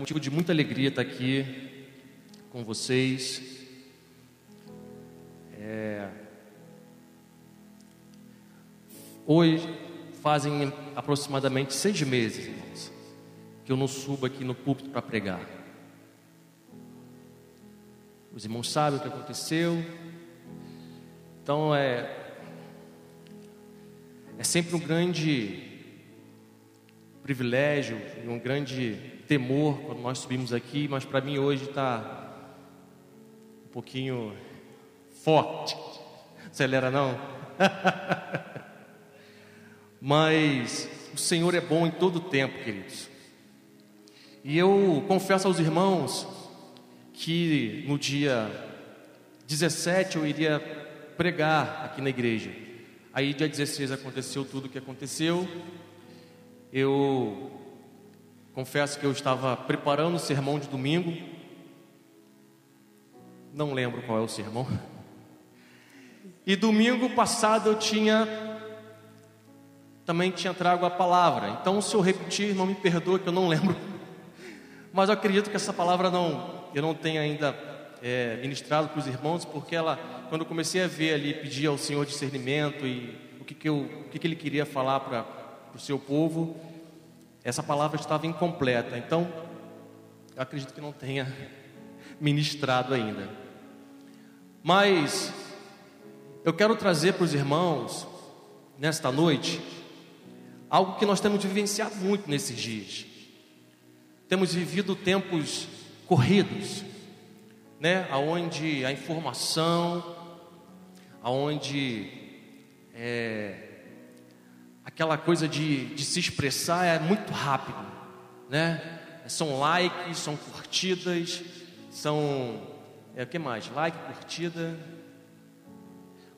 Motivo de muita alegria estar aqui com vocês. É... Hoje fazem aproximadamente seis meses, irmãos, que eu não subo aqui no púlpito para pregar. Os irmãos sabem o que aconteceu. Então é é sempre um grande privilégio e um grande temor quando nós subimos aqui, mas para mim hoje está um pouquinho forte. Acelera não? mas o Senhor é bom em todo o tempo, queridos. E eu confesso aos irmãos que no dia 17 eu iria pregar aqui na igreja. Aí dia 16 aconteceu tudo o que aconteceu. Eu confesso que eu estava preparando o sermão de domingo. Não lembro qual é o sermão. E domingo passado eu tinha também tinha trago a palavra. Então, se eu repetir, não me perdoe que eu não lembro. Mas eu acredito que essa palavra não eu não tenho ainda é, ministrado para os irmãos, porque ela, quando eu comecei a ver ali, pedir ao Senhor discernimento e o que, que, eu, o que, que Ele queria falar para para o seu povo, essa palavra estava incompleta. Então, eu acredito que não tenha ministrado ainda. Mas eu quero trazer para os irmãos, nesta noite, algo que nós temos vivenciado muito nesses dias. Temos vivido tempos corridos, né? Aonde a informação, aonde é, aquela coisa de, de se expressar é muito rápido, né? São likes, são curtidas, são é o que mais? Like, curtida,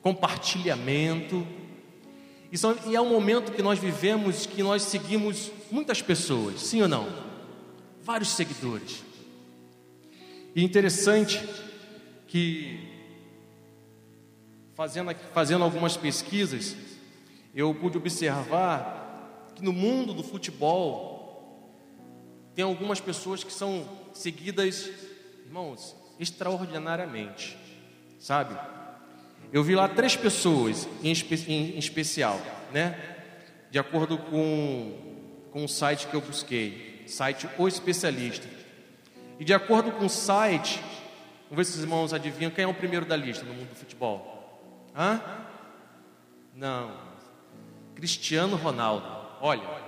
compartilhamento. E, são, e é um momento que nós vivemos que nós seguimos muitas pessoas, sim ou não? Vários seguidores. E interessante que fazendo, fazendo algumas pesquisas, eu pude observar que no mundo do futebol tem algumas pessoas que são seguidas, irmãos, extraordinariamente, sabe? Eu vi lá três pessoas em, espe em especial, né? De acordo com, com o site que eu busquei, site O Especialista. E de acordo com o site, vamos ver se os irmãos adivinham quem é o primeiro da lista no mundo do futebol. Hã? Não, Cristiano Ronaldo. Olha,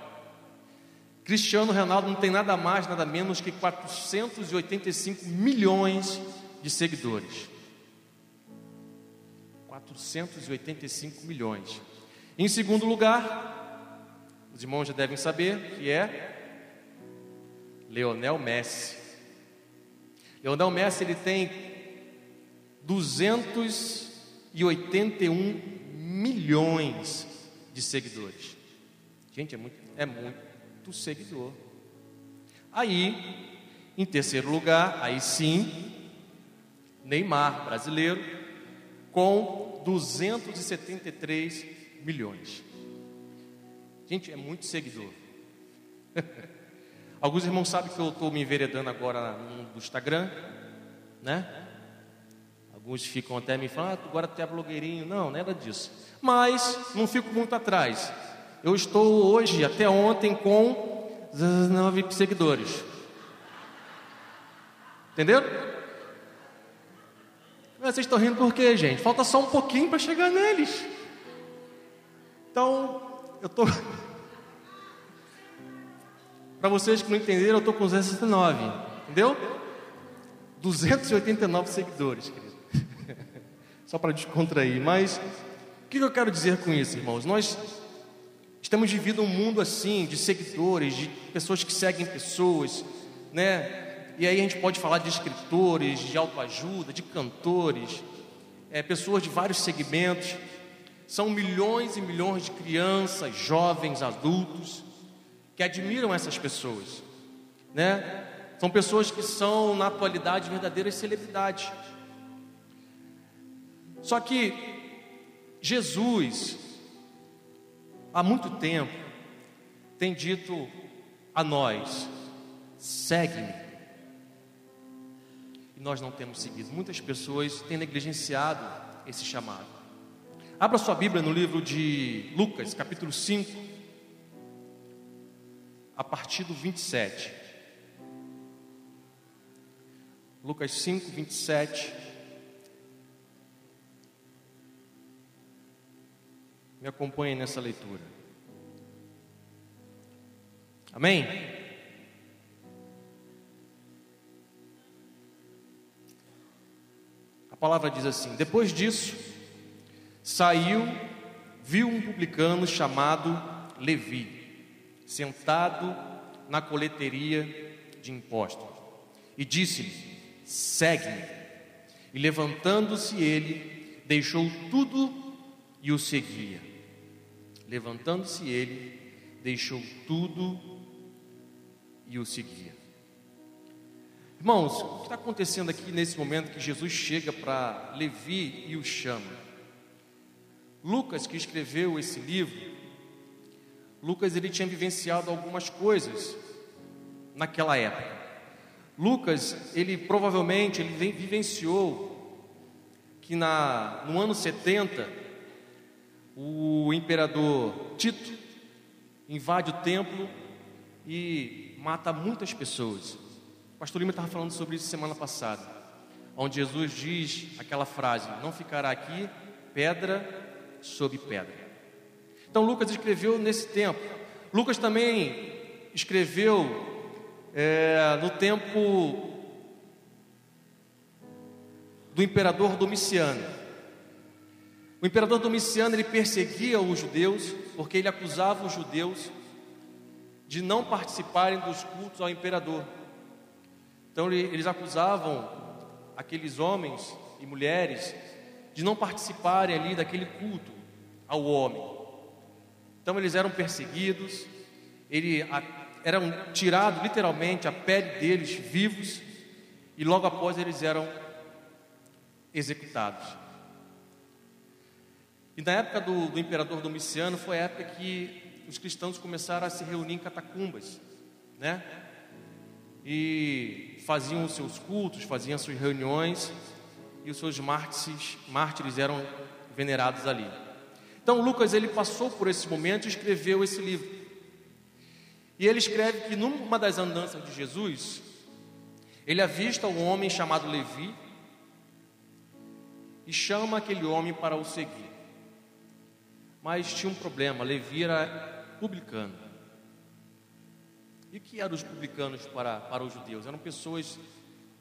Cristiano Ronaldo não tem nada mais, nada menos que 485 milhões de seguidores. 485 milhões. Em segundo lugar, os irmãos já devem saber que é Leonel Messi. Leonel Messi ele tem 281 milhões de seguidores. Gente, é muito, é muito seguidor. Aí, em terceiro lugar, aí sim, Neymar, brasileiro, com 273 milhões. Gente, é muito seguidor. Alguns irmãos sabem que eu estou me enveredando agora no Instagram, né? Alguns ficam até me falando, ah, agora tu é blogueirinho. Não, nada disso. Mas não fico muito atrás. Eu estou hoje, até ontem, com 19 seguidores. Entendeu? Mas vocês estão rindo por quê, gente? Falta só um pouquinho para chegar neles. Então, eu estou. para vocês que não entenderam, eu estou com 269. Entendeu? 289 seguidores, querido só para descontrair. Mas o que eu quero dizer com isso, irmãos? Nós estamos vivendo um mundo assim, de seguidores, de pessoas que seguem pessoas, né? E aí a gente pode falar de escritores, de autoajuda, de cantores, é, pessoas de vários segmentos. São milhões e milhões de crianças, jovens, adultos que admiram essas pessoas, né? São pessoas que são na atualidade verdadeiras celebridades. Só que Jesus, há muito tempo, tem dito a nós: segue-me. E nós não temos seguido. Muitas pessoas têm negligenciado esse chamado. Abra sua Bíblia no livro de Lucas, capítulo 5, a partir do 27. Lucas 5, 27. Me acompanhe nessa leitura. Amém? A palavra diz assim: Depois disso, saiu, viu um publicano chamado Levi, sentado na coleteria de impostos, e disse-lhe: Segue-me. E levantando-se ele, deixou tudo e o seguia. Levantando-se ele, deixou tudo e o seguia. Irmãos, o que está acontecendo aqui nesse momento que Jesus chega para Levi e o chama? Lucas, que escreveu esse livro, Lucas ele tinha vivenciado algumas coisas naquela época. Lucas, ele provavelmente ele vivenciou que na, no ano 70 o imperador Tito invade o templo e mata muitas pessoas. O pastor Lima estava falando sobre isso semana passada, onde Jesus diz aquela frase: Não ficará aqui pedra sobre pedra. Então Lucas escreveu nesse tempo. Lucas também escreveu é, no tempo do imperador Domiciano. O imperador Domiciano ele perseguia os judeus porque ele acusava os judeus de não participarem dos cultos ao imperador. Então eles acusavam aqueles homens e mulheres de não participarem ali daquele culto ao homem. Então eles eram perseguidos, ele, a, eram tirados literalmente a pele deles vivos e logo após eles eram executados. E na época do, do imperador Domiciano foi a época que os cristãos começaram a se reunir em catacumbas, né? E faziam os seus cultos, faziam as suas reuniões e os seus mártires, mártires eram venerados ali. Então Lucas ele passou por esse momento e escreveu esse livro. E ele escreve que numa das andanças de Jesus, ele avista um homem chamado Levi e chama aquele homem para o seguir. Mas tinha um problema, Levi era publicano. E o que eram os publicanos para, para os judeus? Eram pessoas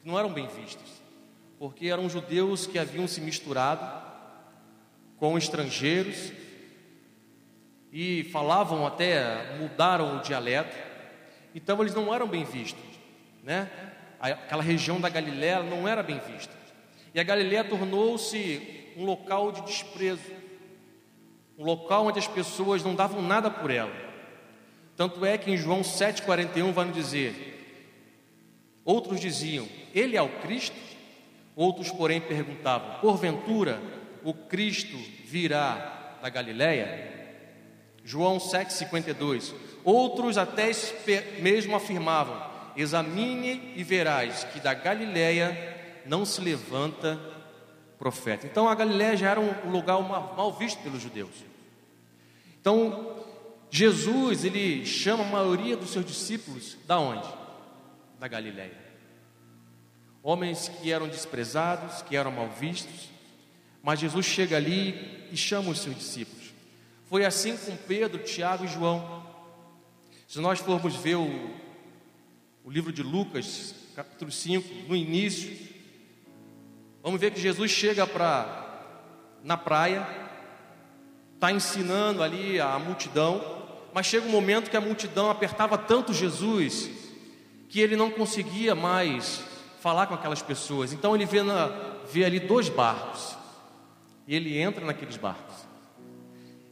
que não eram bem vistas, porque eram judeus que haviam se misturado com estrangeiros e falavam até, mudaram o dialeto, então eles não eram bem vistos, né? Aquela região da Galiléia não era bem vista. E a Galiléia tornou-se um local de desprezo, um local onde as pessoas não davam nada por ela. Tanto é que em João 7,41 vai nos dizer: outros diziam, Ele é o Cristo, outros, porém, perguntavam, porventura o Cristo virá da Galiléia? João 7,52. Outros até mesmo afirmavam: examine e verás que da Galiléia não se levanta profeta. Então a Galiléia já era um lugar mal visto pelos judeus. Então Jesus ele chama a maioria dos seus discípulos da onde? Da Galiléia. Homens que eram desprezados, que eram mal vistos, mas Jesus chega ali e chama os seus discípulos. Foi assim com Pedro, Tiago e João. Se nós formos ver o, o livro de Lucas, capítulo 5, no início, vamos ver que Jesus chega para na praia, está ensinando ali a multidão, mas chega um momento que a multidão apertava tanto Jesus que ele não conseguia mais falar com aquelas pessoas. Então ele vê, na, vê ali dois barcos. E ele entra naqueles barcos.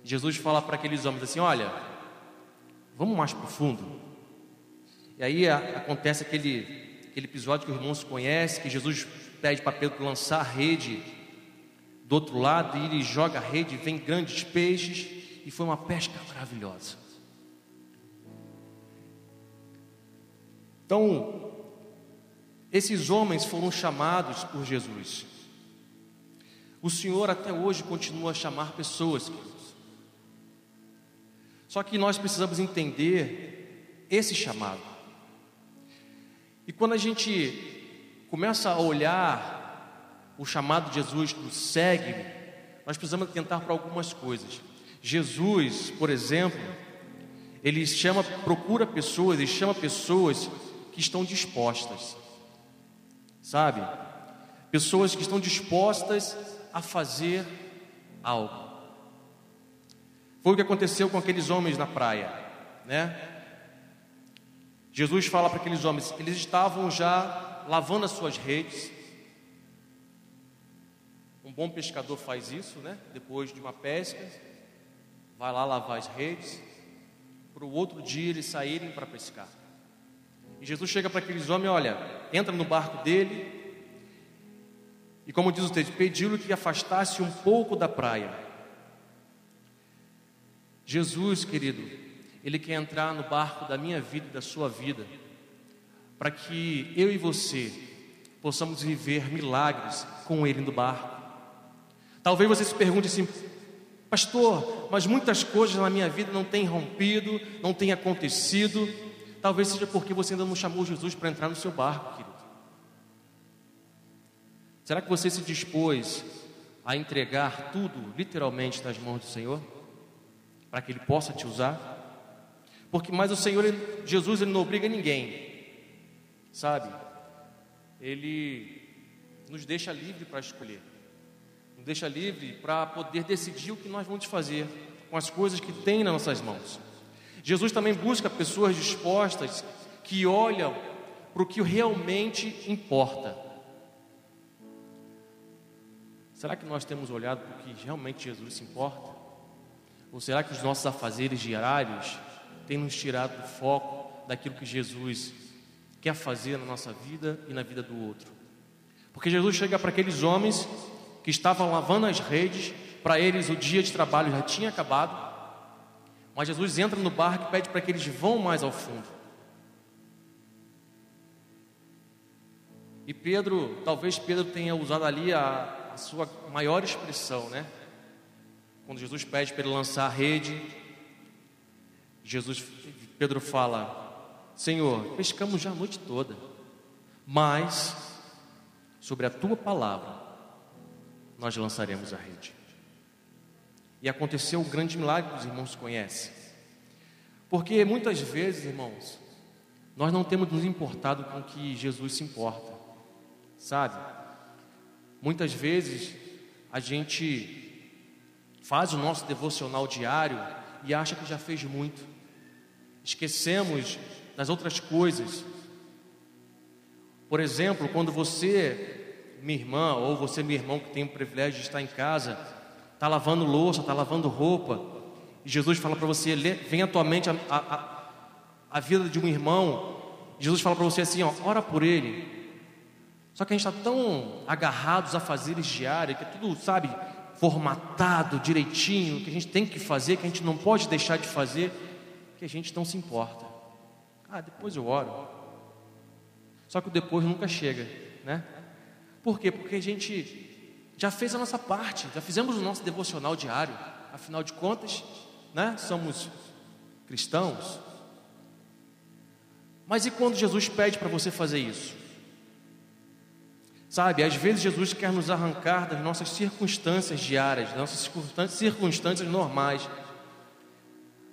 Jesus fala para aqueles homens assim: Olha, vamos mais profundo. E aí a, acontece aquele, aquele episódio que os irmãos conhecem, que Jesus pede para Pedro lançar a rede do outro lado, e ele joga a rede, vem grandes peixes, e foi uma pesca maravilhosa. Então, esses homens foram chamados por Jesus. O Senhor até hoje continua a chamar pessoas, queridos. Só que nós precisamos entender esse chamado. E quando a gente começa a olhar o chamado de Jesus do segue, nós precisamos atentar para algumas coisas. Jesus, por exemplo, ele chama, procura pessoas, ele chama pessoas que estão dispostas sabe? Pessoas que estão dispostas a fazer algo. Foi o que aconteceu com aqueles homens na praia, né? Jesus fala para aqueles homens, eles estavam já lavando as suas redes. Um bom pescador faz isso, né? Depois de uma pesca, vai lá lavar as redes, para o outro dia eles saírem para pescar. E Jesus chega para aqueles homens: olha, entra no barco dele. E como diz o texto, pediu-lhe que afastasse um pouco da praia. Jesus, querido, ele quer entrar no barco da minha vida e da sua vida, para que eu e você possamos viver milagres com ele no barco. Talvez você se pergunte assim, pastor, mas muitas coisas na minha vida não têm rompido, não têm acontecido, Talvez seja porque você ainda não chamou Jesus para entrar no seu barco, querido. Será que você se dispôs a entregar tudo, literalmente, nas mãos do Senhor? Para que Ele possa te usar? Porque, mas o Senhor, ele, Jesus, Ele não obriga ninguém, sabe? Ele nos deixa livre para escolher, nos deixa livre para poder decidir o que nós vamos fazer com as coisas que tem nas nossas mãos. Jesus também busca pessoas dispostas que olham para o que realmente importa. Será que nós temos olhado para o que realmente Jesus se importa? Ou será que os nossos afazeres diários têm nos tirado do foco daquilo que Jesus quer fazer na nossa vida e na vida do outro? Porque Jesus chega para aqueles homens que estavam lavando as redes, para eles o dia de trabalho já tinha acabado, mas Jesus entra no barco e pede para que eles vão mais ao fundo. E Pedro, talvez Pedro tenha usado ali a, a sua maior expressão, né? Quando Jesus pede para ele lançar a rede, Jesus, Pedro fala: Senhor, pescamos já a noite toda, mas sobre a tua palavra nós lançaremos a rede. E aconteceu o grande milagre que os irmãos conhecem. Porque muitas vezes, irmãos, nós não temos nos importado com o que Jesus se importa, sabe? Muitas vezes a gente faz o nosso devocional diário e acha que já fez muito, esquecemos das outras coisas. Por exemplo, quando você, minha irmã, ou você, meu irmão, que tem o privilégio de estar em casa, está lavando louça, está lavando roupa, e Jesus fala para você, vem à tua mente a, a, a vida de um irmão, Jesus fala para você assim, ó, ora por ele. Só que a gente está tão agarrados a fazeres diários, que é tudo, sabe, formatado direitinho, que a gente tem que fazer, que a gente não pode deixar de fazer, que a gente não se importa. Ah, depois eu oro. Só que o depois nunca chega, né? Por quê? Porque a gente já fez a nossa parte, já fizemos o nosso devocional diário. Afinal de contas, né, somos cristãos. Mas e quando Jesus pede para você fazer isso? Sabe, às vezes Jesus quer nos arrancar das nossas circunstâncias diárias, das nossas circunstâncias normais,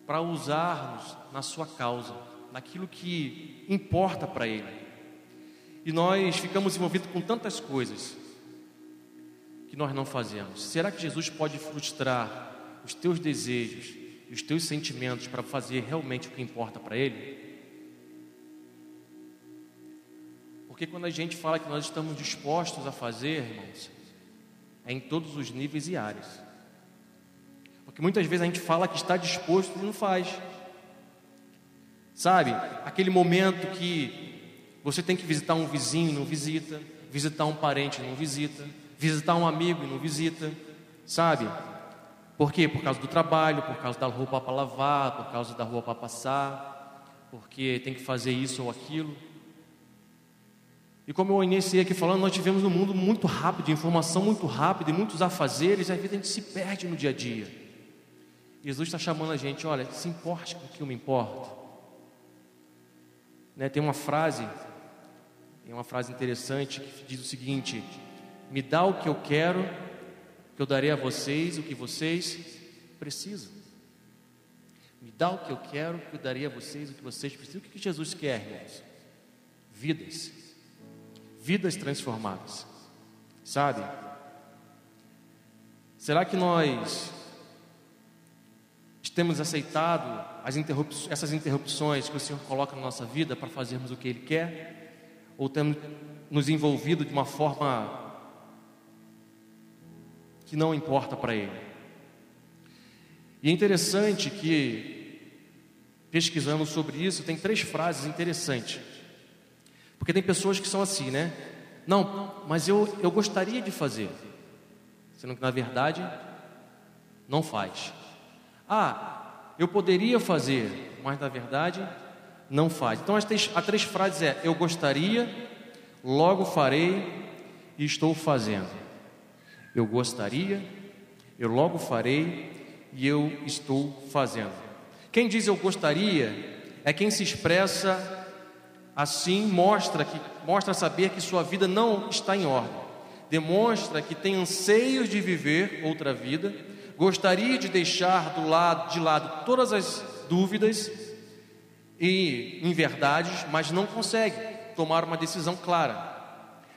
para usarmos na sua causa, naquilo que importa para Ele. E nós ficamos envolvidos com tantas coisas, que nós não fazemos? Será que Jesus pode frustrar os teus desejos e os teus sentimentos para fazer realmente o que importa para Ele? Porque quando a gente fala que nós estamos dispostos a fazer, irmãos, é em todos os níveis e áreas. Porque muitas vezes a gente fala que está disposto e não faz. Sabe, aquele momento que você tem que visitar um vizinho, não visita, visitar um parente, não visita, visitar um amigo e não visita, sabe? Por quê? Por causa do trabalho, por causa da roupa para lavar, por causa da roupa para passar, porque tem que fazer isso ou aquilo. E como eu iniciei aqui falando, nós tivemos um mundo muito rápido, informação muito rápida e muitos afazeres, e a vida a gente se perde no dia a dia. Jesus está chamando a gente, olha, se importe com o que eu me importo. Né, tem uma frase, tem uma frase interessante que diz o seguinte: Me dá o que eu quero, que eu darei a vocês o que vocês precisam. Me dá o que eu quero, que eu darei a vocês o que vocês precisam. O que Jesus quer, irmãos? Vidas. Vidas transformadas. Sabe? Será que nós temos aceitado essas interrupções que o Senhor coloca na nossa vida para fazermos o que Ele quer? Ou temos nos envolvido de uma forma que não importa para Ele? E é interessante que, pesquisando sobre isso, tem três frases interessantes. Porque tem pessoas que são assim, né? Não, mas eu, eu gostaria de fazer. Sendo que, na verdade, não faz. Ah, eu poderia fazer, mas na verdade não faz. Então, as três, as três frases é: eu gostaria, logo farei e estou fazendo. Eu gostaria, eu logo farei e eu estou fazendo. Quem diz eu gostaria é quem se expressa assim, mostra que mostra saber que sua vida não está em ordem. Demonstra que tem anseios de viver outra vida, gostaria de deixar do lado de lado todas as dúvidas e inverdades, mas não consegue tomar uma decisão clara.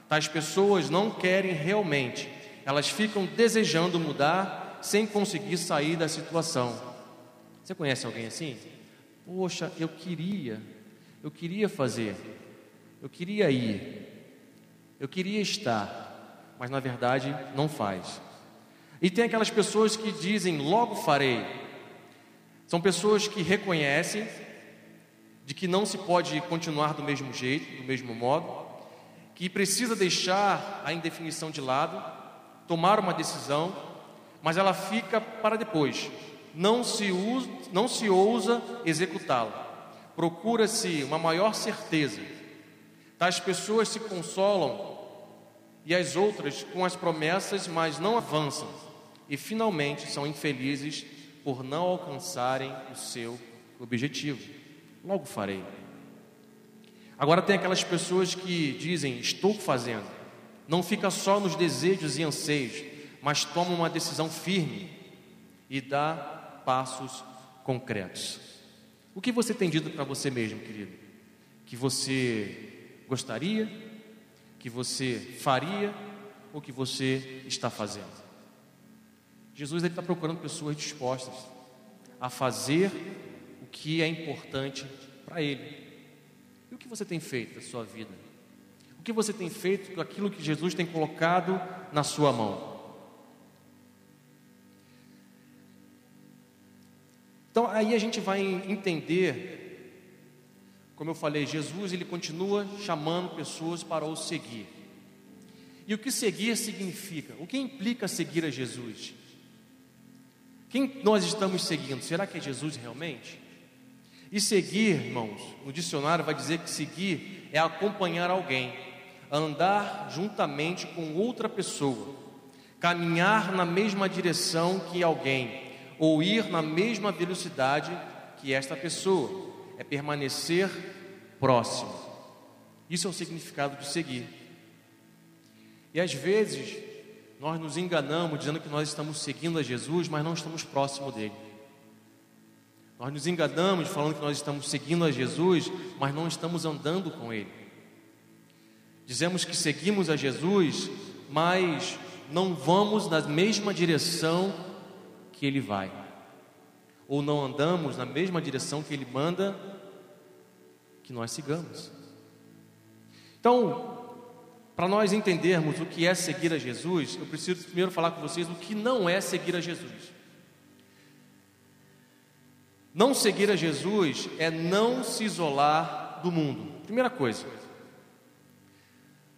Tais pessoas não querem realmente, elas ficam desejando mudar sem conseguir sair da situação. Você conhece alguém assim? Poxa, eu queria, eu queria fazer, eu queria ir, eu queria estar, mas na verdade não faz. E tem aquelas pessoas que dizem logo farei. São pessoas que reconhecem de que não se pode continuar do mesmo jeito, do mesmo modo, que precisa deixar a indefinição de lado, tomar uma decisão mas ela fica para depois. Não se, usa, não se ousa executá-la. Procura-se uma maior certeza. Tais pessoas se consolam e as outras com as promessas, mas não avançam e finalmente são infelizes por não alcançarem o seu objetivo. Logo farei. Agora tem aquelas pessoas que dizem estou fazendo. Não fica só nos desejos e anseios, mas toma uma decisão firme e dá passos concretos. O que você tem dito para você mesmo, querido? Que você gostaria, que você faria ou que você está fazendo? Jesus está procurando pessoas dispostas a fazer o que é importante para Ele. E o que você tem feito na sua vida? O que você tem feito com aquilo que Jesus tem colocado na sua mão? Então aí a gente vai entender, como eu falei, Jesus ele continua chamando pessoas para o seguir. E o que seguir significa? O que implica seguir a Jesus? Quem nós estamos seguindo? Será que é Jesus realmente? E seguir, irmãos, no dicionário vai dizer que seguir é acompanhar alguém, andar juntamente com outra pessoa, caminhar na mesma direção que alguém, ou ir na mesma velocidade que esta pessoa, é permanecer próximo. Isso é o significado de seguir. E às vezes nós nos enganamos dizendo que nós estamos seguindo a Jesus, mas não estamos próximo dele. Nós nos enganamos falando que nós estamos seguindo a Jesus, mas não estamos andando com ele. Dizemos que seguimos a Jesus, mas não vamos na mesma direção que ele vai, ou não andamos na mesma direção que ele manda que nós sigamos. Então, para nós entendermos o que é seguir a Jesus, eu preciso primeiro falar com vocês o que não é seguir a Jesus. Não seguir a Jesus é não se isolar do mundo. Primeira coisa.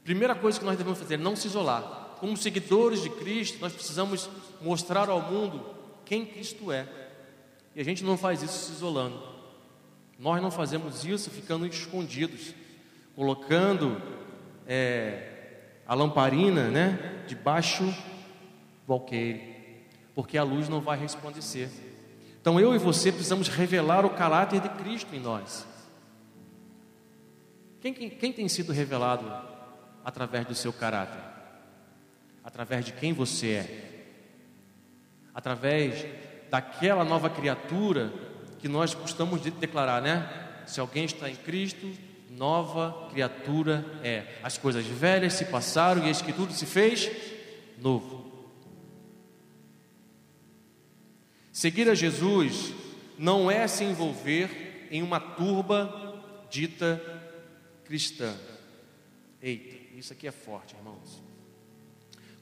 Primeira coisa que nós devemos fazer, não se isolar. Como seguidores de Cristo, nós precisamos mostrar ao mundo quem Cristo é. E a gente não faz isso se isolando. Nós não fazemos isso ficando escondidos, colocando é, a lamparina, né, debaixo do alqueire, porque a luz não vai resplandecer. Então eu e você precisamos revelar o caráter de Cristo em nós. Quem, quem, quem tem sido revelado através do seu caráter? Através de quem você é? Através daquela nova criatura que nós costumamos declarar, né? Se alguém está em Cristo, nova criatura é. As coisas velhas se passaram e eis que tudo se fez novo. Seguir a Jesus não é se envolver em uma turba dita cristã. Eita, isso aqui é forte, irmãos.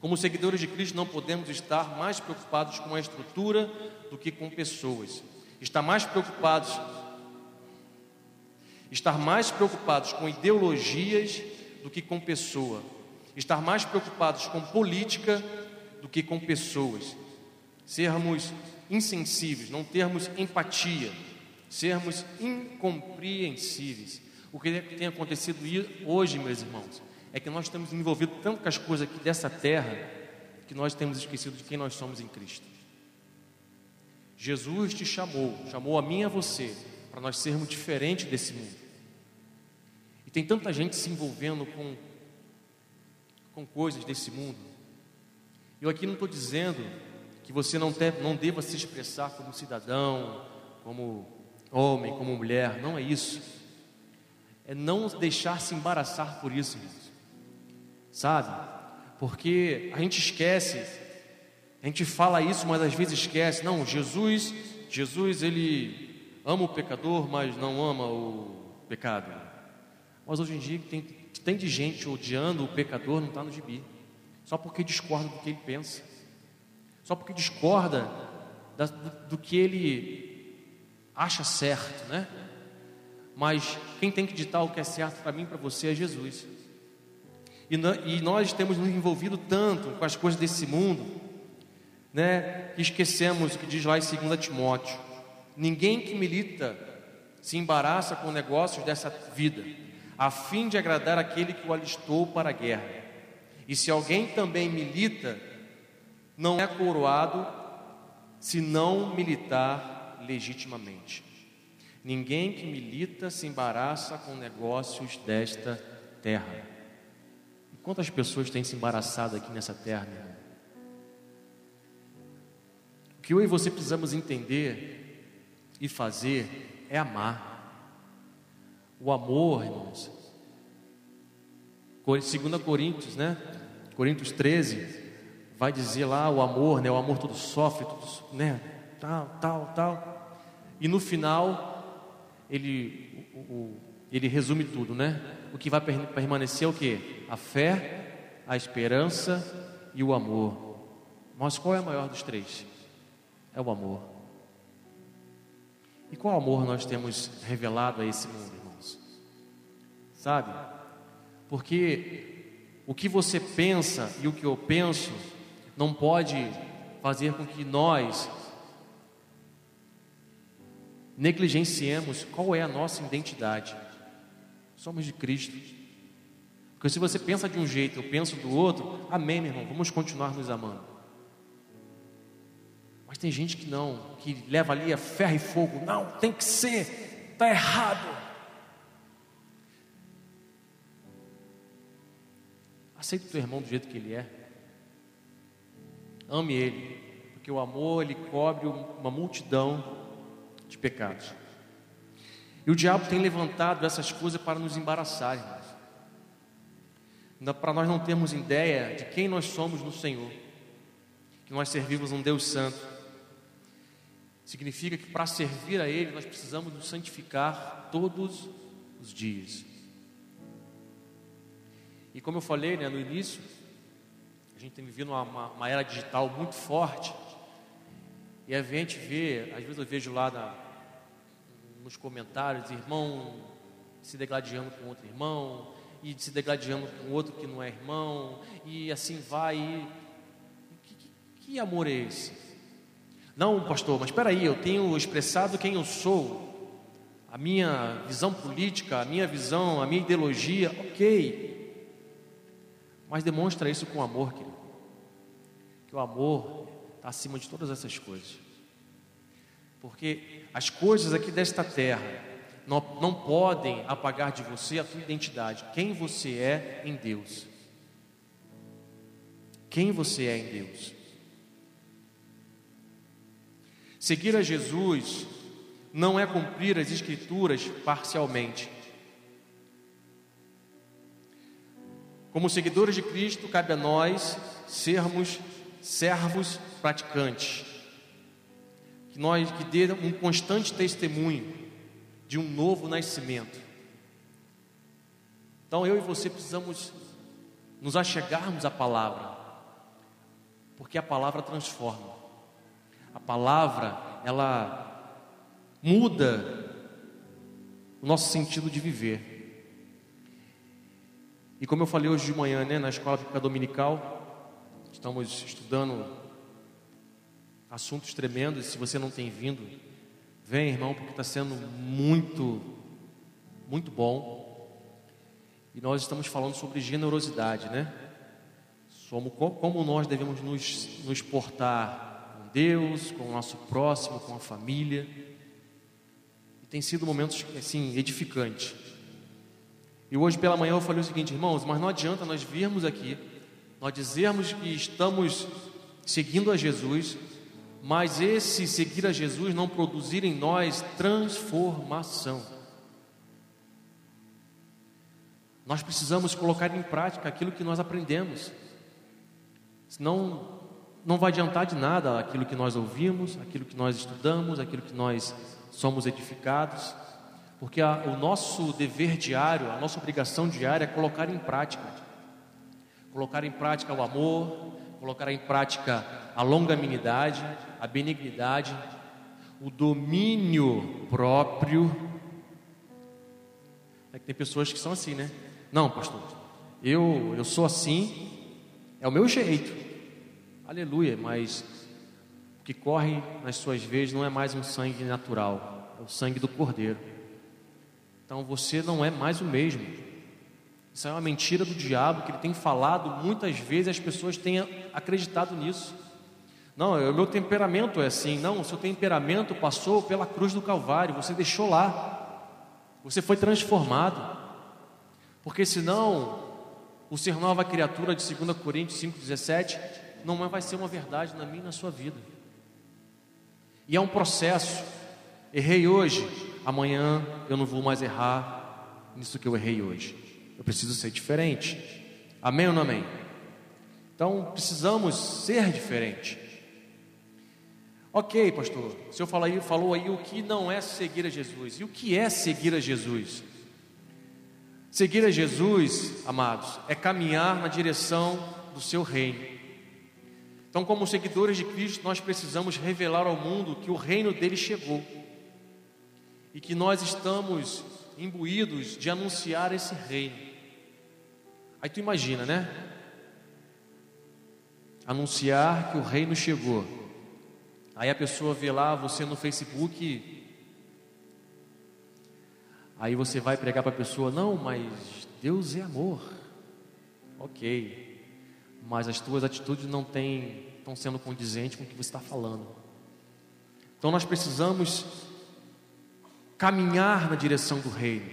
Como seguidores de Cristo, não podemos estar mais preocupados com a estrutura do que com pessoas. Estar mais preocupados estar mais preocupados com ideologias do que com pessoa. Estar mais preocupados com política do que com pessoas. Sermos insensíveis, não termos empatia, sermos incompreensíveis. O que tem acontecido hoje, meus irmãos, é que nós estamos envolvidos tanto com as coisas aqui dessa terra que nós temos esquecido de quem nós somos em Cristo. Jesus te chamou, chamou a mim e a você, para nós sermos diferentes desse mundo. Tem tanta gente se envolvendo com, com coisas desse mundo. Eu aqui não estou dizendo que você não, te, não deva se expressar como cidadão, como homem, como mulher, não é isso. É não deixar se embaraçar por isso, sabe? Porque a gente esquece, a gente fala isso, mas às vezes esquece. Não, Jesus, Jesus, ele ama o pecador, mas não ama o pecado. Mas hoje em dia tem, tem de gente odiando o pecador, não está no gibi, só porque discorda do que ele pensa só porque discorda da, do, do que ele acha certo, né? Mas quem tem que ditar o que é certo para mim e para você é Jesus. E, e, nós temos nos envolvido tanto com as coisas desse mundo, né? Que esquecemos o que diz lá em 2 Timóteo: ninguém que milita se embaraça com negócios dessa vida, a fim de agradar aquele que o alistou para a guerra. E se alguém também milita, não é coroado se não militar legitimamente. Ninguém que milita se embaraça com negócios desta terra. E quantas pessoas têm se embaraçado aqui nessa terra? O que eu e você precisamos entender e fazer é amar. O amor, irmãos. 2 Coríntios, né? Coríntios 13, vai dizer lá o amor, né? O amor todo sofre, tudo, né? Tal, tal, tal. E no final ele o, o, ele resume tudo, né? O que vai permanecer é o que? A fé, a esperança e o amor. Mas qual é o maior dos três? É o amor. E qual amor nós temos revelado a esse mundo? Sabe? Porque o que você pensa e o que eu penso não pode fazer com que nós negligenciemos qual é a nossa identidade. Somos de Cristo. Porque se você pensa de um jeito, eu penso do outro, amém, meu irmão, vamos continuar nos amando. Mas tem gente que não, que leva ali a ferro e fogo. Não, tem que ser, está errado. Aceita o teu irmão do jeito que ele é. Ame Ele, porque o amor ele cobre uma multidão de pecados. E o diabo tem levantado essas coisas para nos embaraçar, irmãos. Para nós não termos ideia de quem nós somos no Senhor, que nós servimos um Deus Santo. Significa que para servir a Ele nós precisamos nos santificar todos os dias. E como eu falei né, no início, gente tem vivido uma, uma, uma, era digital muito forte. E a gente vê, às vezes eu vejo lá na, nos comentários, irmão se degladiando com outro irmão, e se degladiando com outro que não é irmão, e assim vai. E, que, que, que amor é esse? Não, pastor, mas espera aí, eu tenho expressado quem eu sou, a minha visão política, a minha visão, a minha ideologia, ok. Mas demonstra isso com amor, querido. Que o amor está acima de todas essas coisas. Porque as coisas aqui desta terra não, não podem apagar de você a tua identidade, quem você é em Deus. Quem você é em Deus. Seguir a Jesus não é cumprir as Escrituras parcialmente. Como seguidores de Cristo, cabe a nós sermos servos praticantes, que nós que dê um constante testemunho de um novo nascimento. Então eu e você precisamos nos achegarmos à palavra, porque a palavra transforma. A palavra, ela muda o nosso sentido de viver. E como eu falei hoje de manhã, né, na escola bíblica dominical, estamos estudando assuntos tremendos. Se você não tem vindo, vem, irmão, porque está sendo muito, muito bom. E nós estamos falando sobre generosidade, né? Somos, como nós devemos nos, nos portar com Deus, com o nosso próximo, com a família. E tem sido momentos assim edificantes. E hoje pela manhã eu falei o seguinte, irmãos, mas não adianta nós virmos aqui, nós dizermos que estamos seguindo a Jesus, mas esse seguir a Jesus não produzir em nós transformação. Nós precisamos colocar em prática aquilo que nós aprendemos, senão não vai adiantar de nada aquilo que nós ouvimos, aquilo que nós estudamos, aquilo que nós somos edificados, porque a, o nosso dever diário, a nossa obrigação diária é colocar em prática, colocar em prática o amor, colocar em prática a longanimidade, a benignidade, o domínio próprio. É que tem pessoas que são assim, né? Não, pastor, eu, eu sou assim, é o meu jeito. Aleluia, mas o que corre nas suas veias não é mais um sangue natural, é o sangue do Cordeiro. Então você não é mais o mesmo. Isso é uma mentira do diabo que ele tem falado muitas vezes, as pessoas têm acreditado nisso. Não, o meu temperamento é assim. Não, o seu temperamento passou pela cruz do Calvário, você deixou lá. Você foi transformado. Porque senão, o ser nova criatura de 2 Coríntios 5,17 não vai ser uma verdade na minha e na sua vida. E é um processo. Errei hoje, amanhã eu não vou mais errar nisso que eu errei hoje. Eu preciso ser diferente. Amém ou não amém? Então precisamos ser diferente. Ok, pastor, o senhor falou aí, falou aí o que não é seguir a Jesus. E o que é seguir a Jesus? Seguir a Jesus, amados, é caminhar na direção do seu reino. Então, como seguidores de Cristo, nós precisamos revelar ao mundo que o reino dele chegou e que nós estamos imbuídos de anunciar esse reino. Aí tu imagina, né? Anunciar que o reino chegou. Aí a pessoa vê lá você no Facebook. Aí você vai pregar para a pessoa: Não, mas Deus é amor. Ok. Mas as tuas atitudes não têm, estão sendo condizentes com o que você está falando. Então nós precisamos caminhar na direção do reino,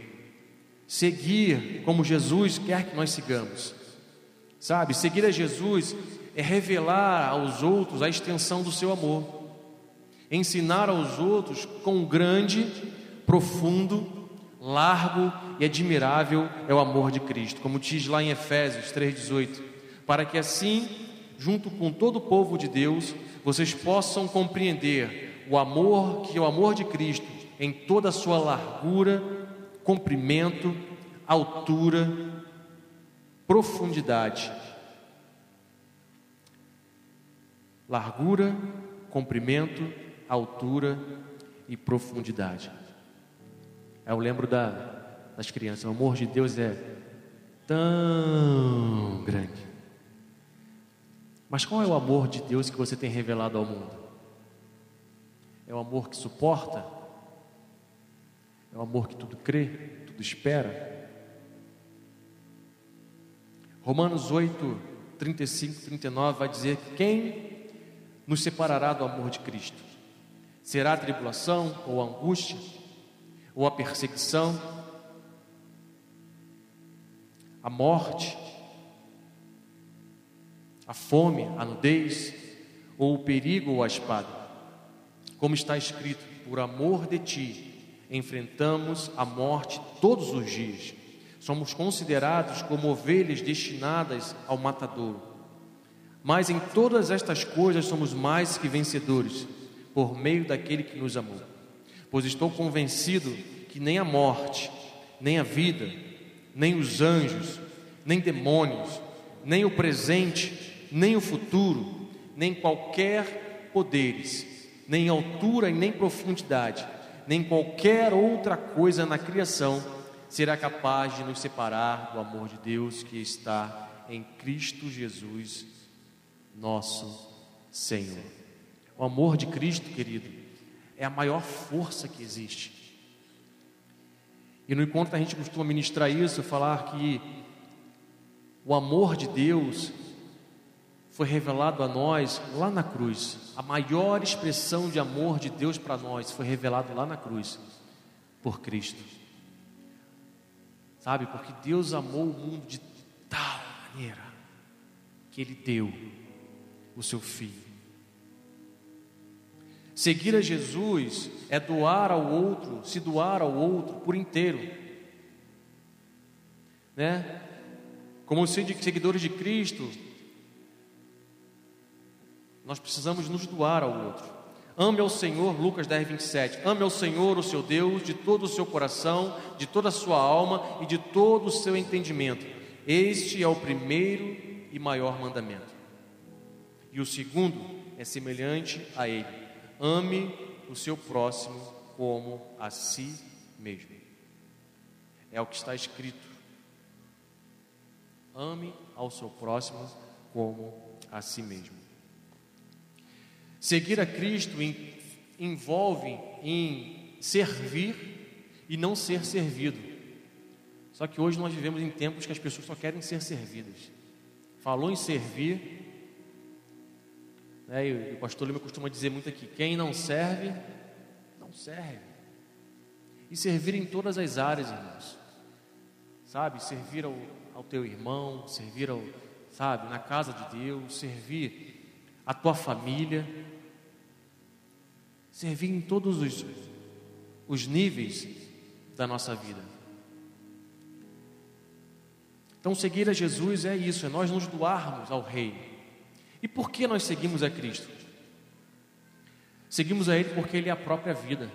seguir como Jesus quer que nós sigamos, sabe? Seguir a Jesus é revelar aos outros a extensão do seu amor, ensinar aos outros com grande, profundo, largo e admirável é o amor de Cristo, como diz lá em Efésios 3,18, para que assim, junto com todo o povo de Deus, vocês possam compreender o amor que é o amor de Cristo em toda a sua largura, comprimento, altura, profundidade. Largura, comprimento, altura e profundidade. Eu lembro da, das crianças, o amor de Deus é tão grande. Mas qual é o amor de Deus que você tem revelado ao mundo? É o amor que suporta? É o amor que tudo crê, tudo espera. Romanos 8, 35, 39 vai dizer: Quem nos separará do amor de Cristo? Será a tribulação ou a angústia? Ou a perseguição? A morte? A fome? A nudez? Ou o perigo ou a espada? Como está escrito: Por amor de ti enfrentamos a morte todos os dias. Somos considerados como ovelhas destinadas ao matadouro. Mas em todas estas coisas somos mais que vencedores por meio daquele que nos amou. Pois estou convencido que nem a morte, nem a vida, nem os anjos, nem demônios, nem o presente, nem o futuro, nem qualquer poderes, nem altura e nem profundidade, nem qualquer outra coisa na criação será capaz de nos separar do amor de Deus que está em Cristo Jesus, nosso Senhor. O amor de Cristo, querido, é a maior força que existe. E no encontro a gente costuma ministrar isso, falar que o amor de Deus foi revelado a nós lá na cruz. A maior expressão de amor de Deus para nós foi revelado lá na cruz por Cristo. Sabe? Porque Deus amou o mundo de tal maneira que ele deu o seu filho Seguir a Jesus é doar ao outro, se doar ao outro por inteiro. Né? Como seguidores de Cristo, nós precisamos nos doar ao outro. Ame ao Senhor, Lucas 10, 27. Ame ao Senhor, o seu Deus, de todo o seu coração, de toda a sua alma e de todo o seu entendimento. Este é o primeiro e maior mandamento. E o segundo é semelhante a ele ame o seu próximo como a si mesmo. É o que está escrito. Ame ao seu próximo como a si mesmo. Seguir a Cristo envolve em servir e não ser servido. Só que hoje nós vivemos em tempos que as pessoas só querem ser servidas. Falou em servir, né? E o pastor Lima costuma dizer muito aqui: quem não serve, não serve. E servir em todas as áreas, irmãos. Sabe? Servir ao, ao teu irmão, servir ao, sabe, na casa de Deus, servir a tua família, servir em todos os, os níveis da nossa vida. Então, seguir a Jesus é isso, é nós nos doarmos ao Rei. E por que nós seguimos a Cristo? Seguimos a Ele porque Ele é a própria vida.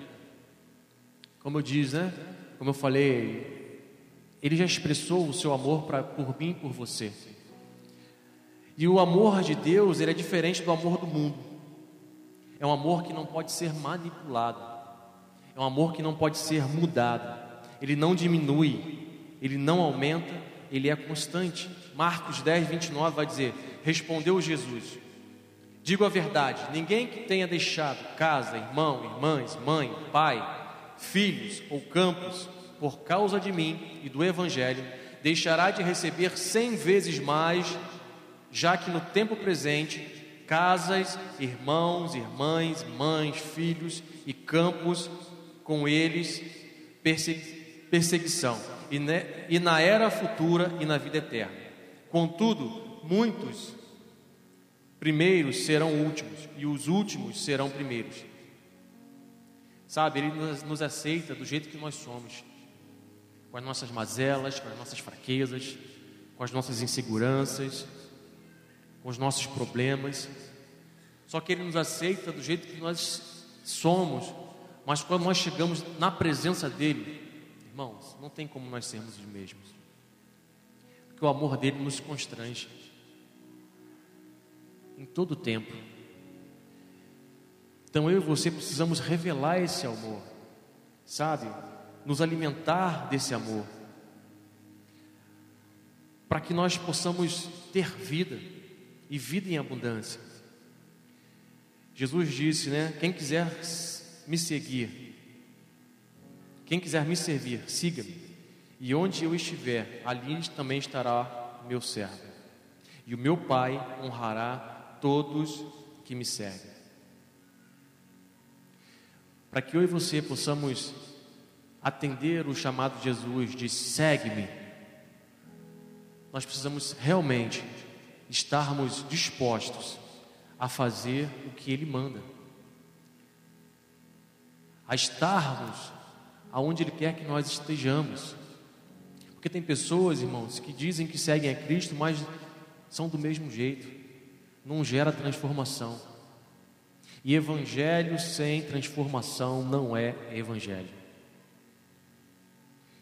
Como eu diz, né? Como eu falei, Ele já expressou o seu amor pra, por mim e por você. E o amor de Deus, ele é diferente do amor do mundo. É um amor que não pode ser manipulado. É um amor que não pode ser mudado. Ele não diminui, ele não aumenta, ele é constante. Marcos 10, 29 vai dizer: Respondeu Jesus: Digo a verdade: ninguém que tenha deixado casa, irmão, irmãs, mãe, pai, filhos ou campos, por causa de mim e do Evangelho, deixará de receber cem vezes mais, já que no tempo presente, casas, irmãos, irmãs, mães, filhos e campos, com eles perseguição, e na era futura e na vida eterna. Contudo, muitos primeiros serão últimos e os últimos serão primeiros. Sabe, Ele nos, aceita do jeito que nós somos, com as nossas mazelas, com as nossas fraquezas, com as nossas inseguranças, com os nossos problemas. Só que Ele nos aceita do jeito que nós somos, mas quando nós chegamos na presença dEle, irmãos, não tem como nós sermos os mesmos, porque o amor dele nos constrange em todo o tempo. Então eu e você precisamos revelar esse amor, sabe? Nos alimentar desse amor, para que nós possamos ter vida e vida em abundância. Jesus disse, né? Quem quiser me seguir, quem quiser me servir, siga-me, e onde eu estiver, ali também estará meu servo, e o meu Pai honrará todos que me servem. Para que eu e você possamos atender o chamado de Jesus de segue-me, nós precisamos realmente estarmos dispostos a fazer o que Ele manda, a estarmos aonde Ele quer que nós estejamos. Porque tem pessoas, irmãos, que dizem que seguem a Cristo, mas são do mesmo jeito, não gera transformação. E evangelho sem transformação não é evangelho.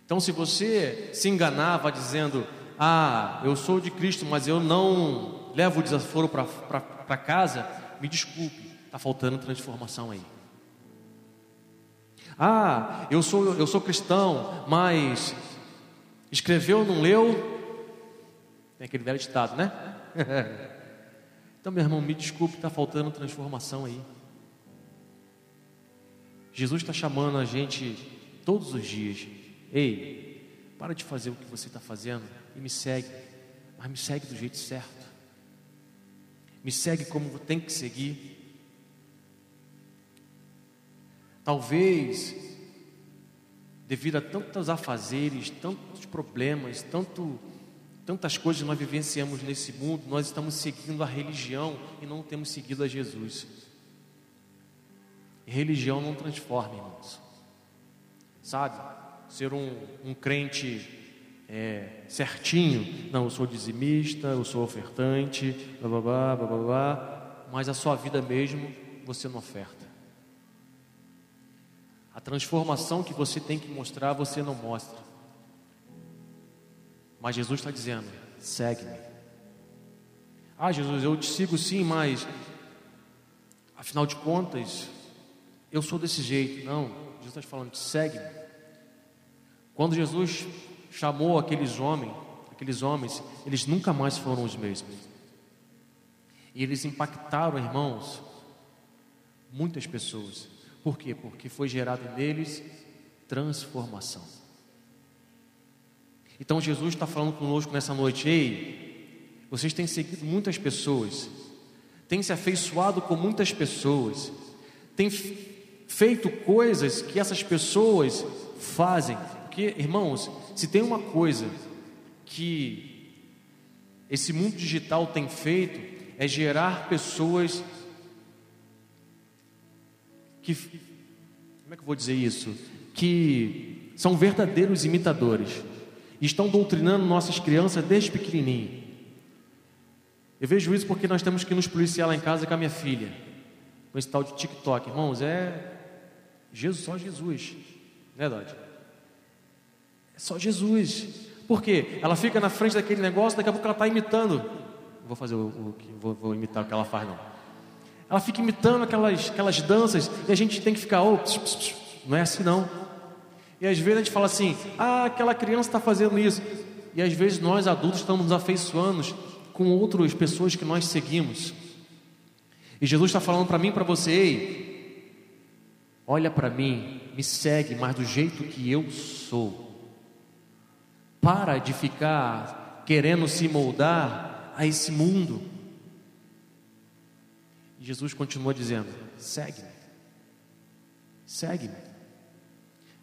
Então, se você se enganava dizendo, ah, eu sou de Cristo, mas eu não levo o desaforo para casa, me desculpe, está faltando transformação aí. Ah, eu sou, eu sou cristão, mas escreveu, não leu. Tem aquele velho ditado, né? então, meu irmão, me desculpe, está faltando transformação aí. Jesus está chamando a gente todos os dias. Ei, para de fazer o que você está fazendo e me segue, mas me segue do jeito certo. Me segue como tem que seguir. Talvez, devido a tantos afazeres, tantos problemas, tanto, tantas coisas que nós vivenciamos nesse mundo, nós estamos seguindo a religião e não temos seguido a Jesus. Religião não transforma, irmãos. Sabe? Ser um, um crente é, certinho, não, eu sou dizimista, eu sou ofertante, blá blá blá blá blá, mas a sua vida mesmo você não oferta. A transformação que você tem que mostrar, você não mostra. Mas Jesus está dizendo: segue-me. Ah, Jesus, eu te sigo sim, mas afinal de contas, eu sou desse jeito. Não, Jesus está falando: segue-me. Quando Jesus chamou aqueles homens, aqueles homens, eles nunca mais foram os mesmos. E eles impactaram, irmãos, muitas pessoas. Por quê? Porque foi gerado neles transformação. Então Jesus está falando conosco nessa noite, ei, vocês têm seguido muitas pessoas, têm se afeiçoado com muitas pessoas, têm feito coisas que essas pessoas fazem. Porque, irmãos, se tem uma coisa que esse mundo digital tem feito, é gerar pessoas que, como é que eu vou dizer isso? Que são verdadeiros imitadores, estão doutrinando nossas crianças desde pequenininho. Eu vejo isso porque nós temos que nos policiar lá em casa com a minha filha, com esse tal de TikTok, irmãos, é Jesus, só Jesus, né, Dodge? É só Jesus. Por quê? Ela fica na frente daquele negócio, daqui a pouco ela está imitando. Vou fazer o, o vou, vou imitar o que ela faz, não. Ela fica imitando aquelas, aquelas danças e a gente tem que ficar, oh, pss, pss, pss. não é assim não. E às vezes a gente fala assim, ah, aquela criança está fazendo isso. E às vezes nós adultos estamos nos afeiçoando com outras pessoas que nós seguimos. E Jesus está falando para mim e para você, ei, olha para mim, me segue, mas do jeito que eu sou. Para de ficar querendo se moldar a esse mundo. Jesus continua dizendo: segue-me, segue-me,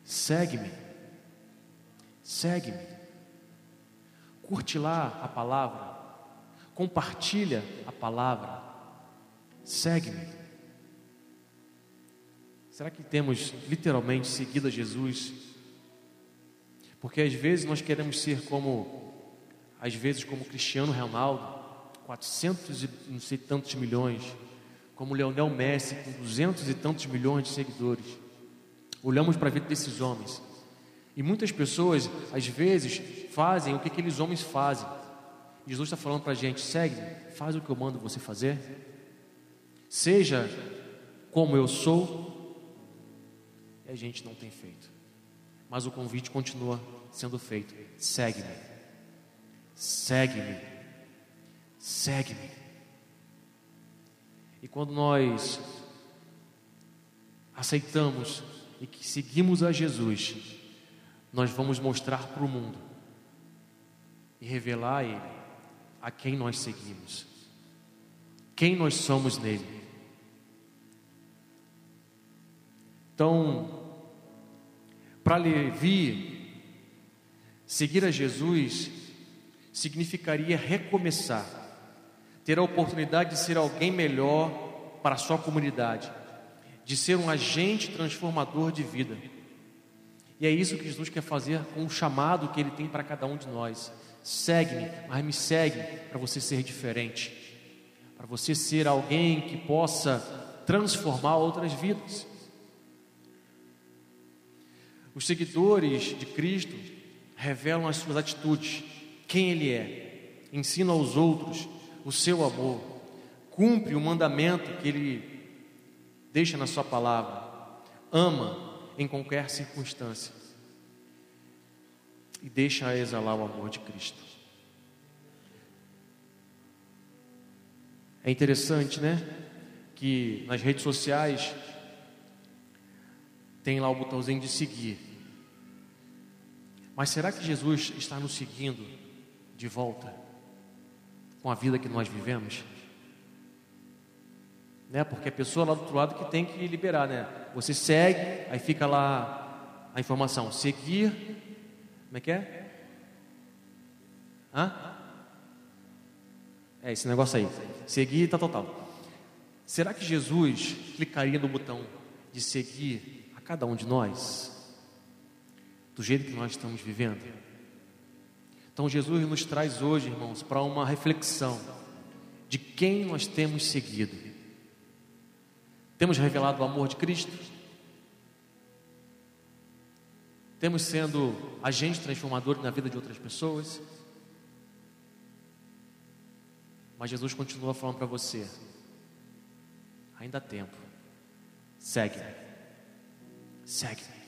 segue-me, segue-me. Curte lá a palavra, compartilha a palavra, segue-me. Será que temos literalmente seguido a Jesus? Porque às vezes nós queremos ser como, às vezes como Cristiano Ronaldo, 400 e não sei tantos milhões, como Leonel Messi, com duzentos e tantos milhões de seguidores. Olhamos para a vida desses homens. E muitas pessoas, às vezes, fazem o que aqueles homens fazem. Jesus está falando para a gente: segue, faz o que eu mando você fazer. Seja como eu sou. E a gente não tem feito. Mas o convite continua sendo feito: segue-me, segue-me, segue-me. E quando nós aceitamos e que seguimos a Jesus, nós vamos mostrar para o mundo e revelar a Ele a quem nós seguimos, quem nós somos nele. Então, para Levi, seguir a Jesus significaria recomeçar, ter a oportunidade de ser alguém melhor para a sua comunidade, de ser um agente transformador de vida. E é isso que Jesus quer fazer com o chamado que Ele tem para cada um de nós. Segue-me, mas me segue para você ser diferente, para você ser alguém que possa transformar outras vidas. Os seguidores de Cristo revelam as suas atitudes, quem Ele é, ensina aos outros o seu amor, cumpre o mandamento que Ele deixa na Sua palavra, ama em qualquer circunstância e deixa exalar o amor de Cristo. É interessante, né? Que nas redes sociais tem lá o botãozinho de seguir. Mas será que Jesus está nos seguindo de volta com a vida que nós vivemos? Né? Porque a pessoa lá do outro lado que tem que liberar, né? Você segue, aí fica lá a informação, seguir, como é que é? Hã? É esse negócio aí, seguir, tá total. Será que Jesus clicaria no botão de seguir cada um de nós? Do jeito que nós estamos vivendo? Então Jesus nos traz hoje, irmãos, para uma reflexão de quem nós temos seguido. Temos revelado o amor de Cristo? Temos sendo agentes transformadores na vida de outras pessoas? Mas Jesus continua falando para você: ainda há tempo, segue-me, segue-me.